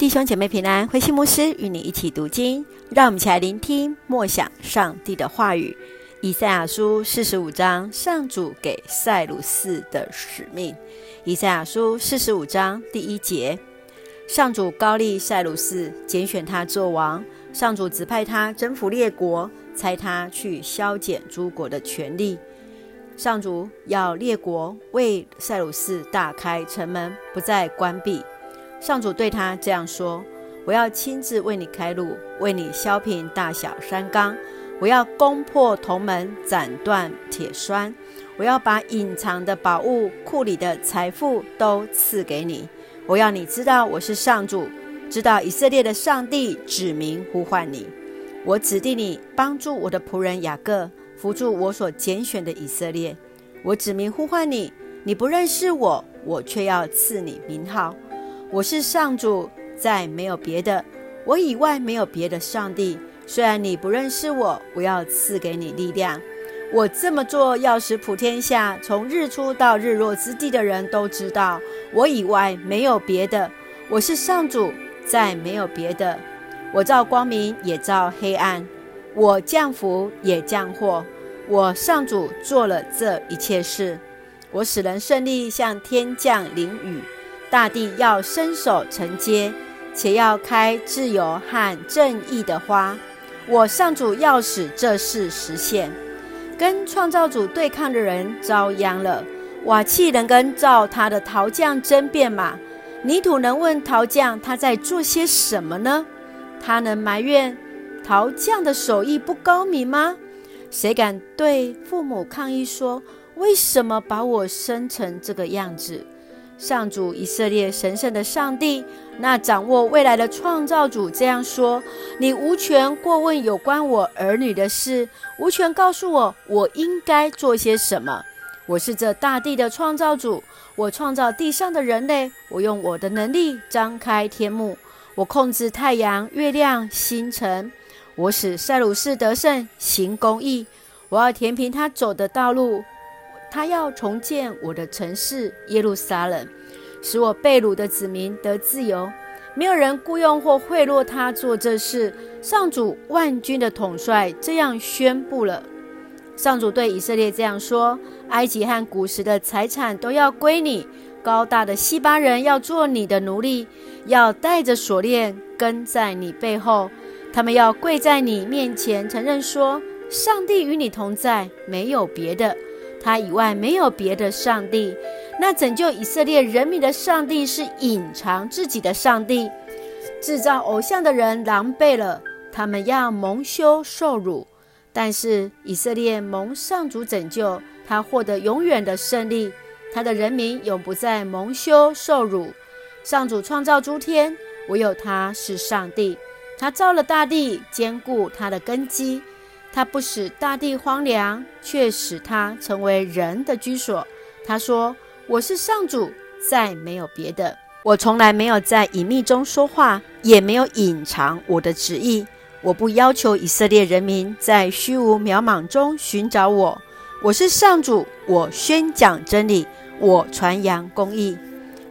弟兄姐妹平安，慧馨牧师与你一起读经，让我们一起来聆听默想上帝的话语。以赛亚书四十五章，上主给塞鲁士的使命。以赛亚书四十五章第一节：上主高利塞鲁士，拣选他做王。上主指派他征服列国，差他去削减诸国的权力。上主要列国为塞鲁士大开城门，不再关闭。上主对他这样说：“我要亲自为你开路，为你削平大小山冈。我要攻破铜门，斩断铁栓。我要把隐藏的宝物、库里的财富都赐给你。我要你知道我是上主，知道以色列的上帝指名呼唤你。我指定你帮助我的仆人雅各，扶助我所拣选的以色列。我指名呼唤你，你不认识我，我却要赐你名号。”我是上主，再没有别的，我以外没有别的上帝。虽然你不认识我，我要赐给你力量。我这么做，要使普天下从日出到日落之地的人都知道，我以外没有别的。我是上主，再没有别的。我造光明，也造黑暗；我降福，也降祸。我上主做了这一切事。我使人顺利，像天降淋雨。大地要伸手承接，且要开自由和正义的花。我上主要使这事实现。跟创造主对抗的人遭殃了。瓦器能跟造他的陶匠争辩吗？泥土能问陶匠他在做些什么呢？他能埋怨陶匠的手艺不高明吗？谁敢对父母抗议说：为什么把我生成这个样子？上主以色列神圣的上帝，那掌握未来的创造主这样说：“你无权过问有关我儿女的事，无权告诉我我应该做些什么。我是这大地的创造主，我创造地上的人类，我用我的能力张开天幕，我控制太阳、月亮、星辰，我使塞鲁士得胜，行公义，我要填平他走的道路。”他要重建我的城市耶路撒冷，使我被掳的子民得自由。没有人雇佣或贿赂他做这事。上主万军的统帅这样宣布了：上主对以色列这样说：埃及和古时的财产都要归你，高大的西巴人要做你的奴隶，要带着锁链跟在你背后。他们要跪在你面前，承认说：上帝与你同在，没有别的。他以外没有别的上帝。那拯救以色列人民的上帝是隐藏自己的上帝。制造偶像的人狼狈了，他们要蒙羞受辱。但是以色列蒙上主拯救，他获得永远的胜利。他的人民永不再蒙羞受辱。上主创造诸天，唯有他是上帝。他造了大地，坚固他的根基。他不使大地荒凉，却使它成为人的居所。他说：“我是上主，再没有别的。我从来没有在隐秘中说话，也没有隐藏我的旨意。我不要求以色列人民在虚无渺茫中寻找我。我是上主，我宣讲真理，我传扬公义。”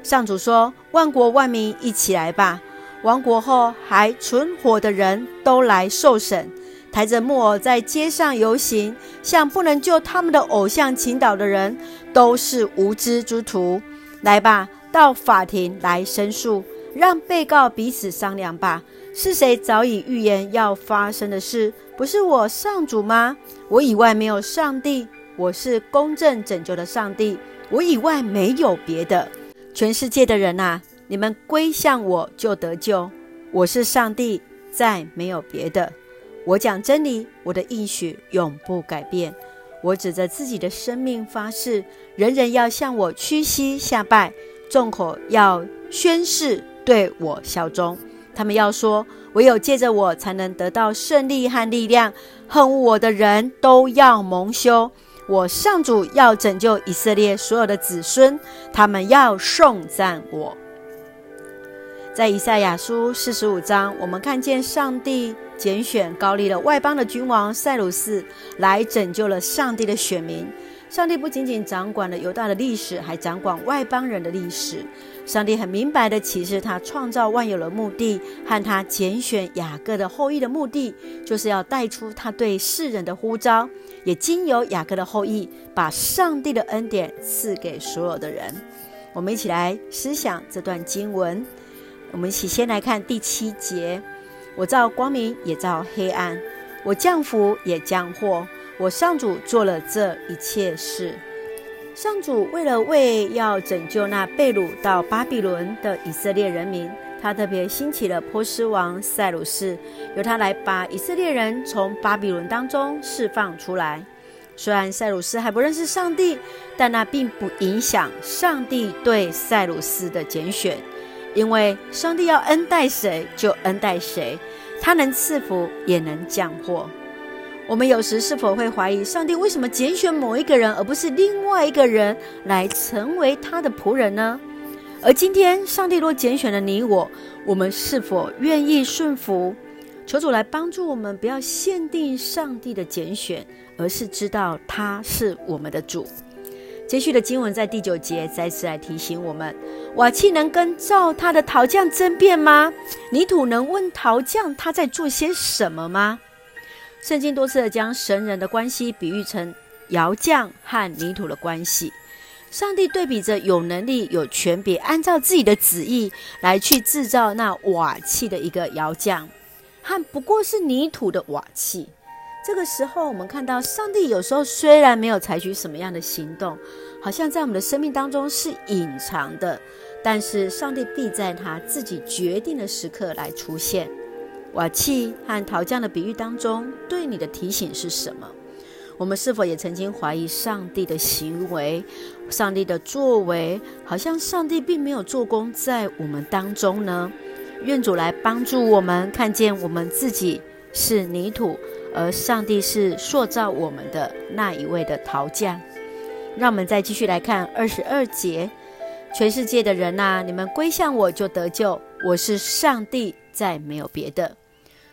上主说：“万国万民一起来吧！亡国后还存活的人都来受审。”抬着木偶在街上游行，向不能救他们的偶像倾倒的人，都是无知之徒。来吧，到法庭来申诉，让被告彼此商量吧。是谁早已预言要发生的事？不是我上主吗？我以外没有上帝，我是公正拯救的上帝，我以外没有别的。全世界的人啊，你们归向我就得救。我是上帝，再没有别的。我讲真理，我的应许永不改变。我指着自己的生命发誓，人人要向我屈膝下拜，众口要宣誓对我效忠。他们要说，唯有借着我，才能得到胜利和力量。恨我的人都要蒙羞。我上主要拯救以色列所有的子孙，他们要颂赞我。在以赛亚书四十五章，我们看见上帝拣选高丽的外邦的君王塞鲁士来拯救了上帝的选民。上帝不仅仅掌管了犹大的历史，还掌管外邦人的历史。上帝很明白的启示他创造万有的目的，和他拣选雅各的后裔的目的，就是要带出他对世人的呼召，也经由雅各的后裔，把上帝的恩典赐给所有的人。我们一起来思想这段经文。我们一起先来看第七节：我造光明，也造黑暗；我降福，也降祸。我上主做了这一切事。上主为了为要拯救那被掳到巴比伦的以色列人民，他特别兴起了波斯王塞鲁士，由他来把以色列人从巴比伦当中释放出来。虽然塞鲁士还不认识上帝，但那并不影响上帝对塞鲁士的拣选，因为上帝要恩待谁就恩待谁，他能赐福也能降祸。我们有时是否会怀疑上帝为什么拣选某一个人，而不是另外一个人来成为他的仆人呢？而今天，上帝若拣选了你我，我们是否愿意顺服？求主来帮助我们，不要限定上帝的拣选，而是知道他是我们的主。接续的经文在第九节再次来提醒我们：瓦器能跟造他的陶匠争辩吗？泥土能问陶匠他在做些什么吗？圣经多次的将神人的关系比喻成窑匠和泥土的关系。上帝对比着有能力、有权柄，按照自己的旨意来去制造那瓦器的一个窑匠，和不过是泥土的瓦器。这个时候，我们看到上帝有时候虽然没有采取什么样的行动，好像在我们的生命当中是隐藏的，但是上帝必在他自己决定的时刻来出现。瓦器和陶匠的比喻当中，对你的提醒是什么？我们是否也曾经怀疑上帝的行为、上帝的作为，好像上帝并没有做工在我们当中呢？愿主来帮助我们看见我们自己是泥土，而上帝是塑造我们的那一位的陶匠。让我们再继续来看二十二节：全世界的人呐、你们归向我就得救，我是上帝，再没有别的。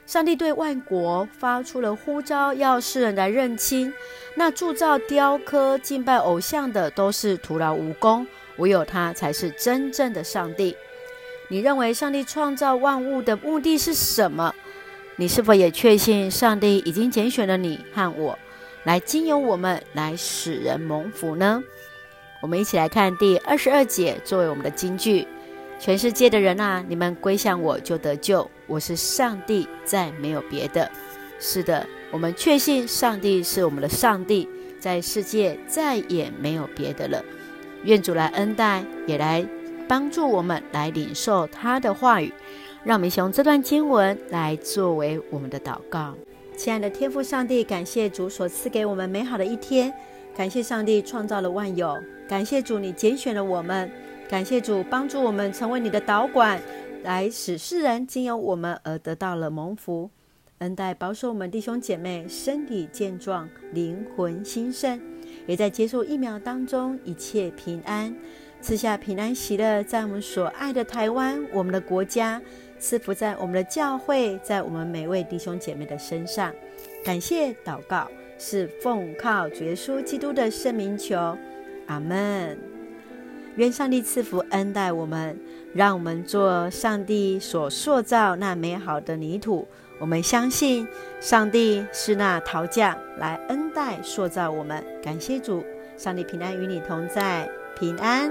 上帝对万国发出了呼召，要世人来认清，那铸造雕刻、敬拜偶像的都是徒劳无功，唯有他才是真正的上帝。你认为上帝创造万物的目的是什么？你是否也确信上帝已经拣选了你和我，来经由我们来使人蒙福呢？我们一起来看第二十二节，作为我们的金句。全世界的人啊，你们归向我就得救。我是上帝，再没有别的。是的，我们确信上帝是我们的上帝，在世界再也没有别的了。愿主来恩待，也来帮助我们来领受他的话语。让我们用这段经文来作为我们的祷告。亲爱的天父上帝，感谢主所赐给我们美好的一天，感谢上帝创造了万有，感谢主你拣选了我们。感谢主帮助我们成为你的导管，来使世人经由我们而得到了蒙福，恩待保守我们弟兄姐妹身体健壮，灵魂兴盛，也在接受疫苗当中一切平安，赐下平安喜乐，在我们所爱的台湾，我们的国家，赐福在我们的教会，在我们每位弟兄姐妹的身上。感谢祷告，是奉靠主耶稣基督的圣名求，阿门。愿上帝赐福恩待我们，让我们做上帝所塑造那美好的泥土。我们相信上帝是那陶匠，来恩待塑造我们。感谢主，上帝平安与你同在，平安。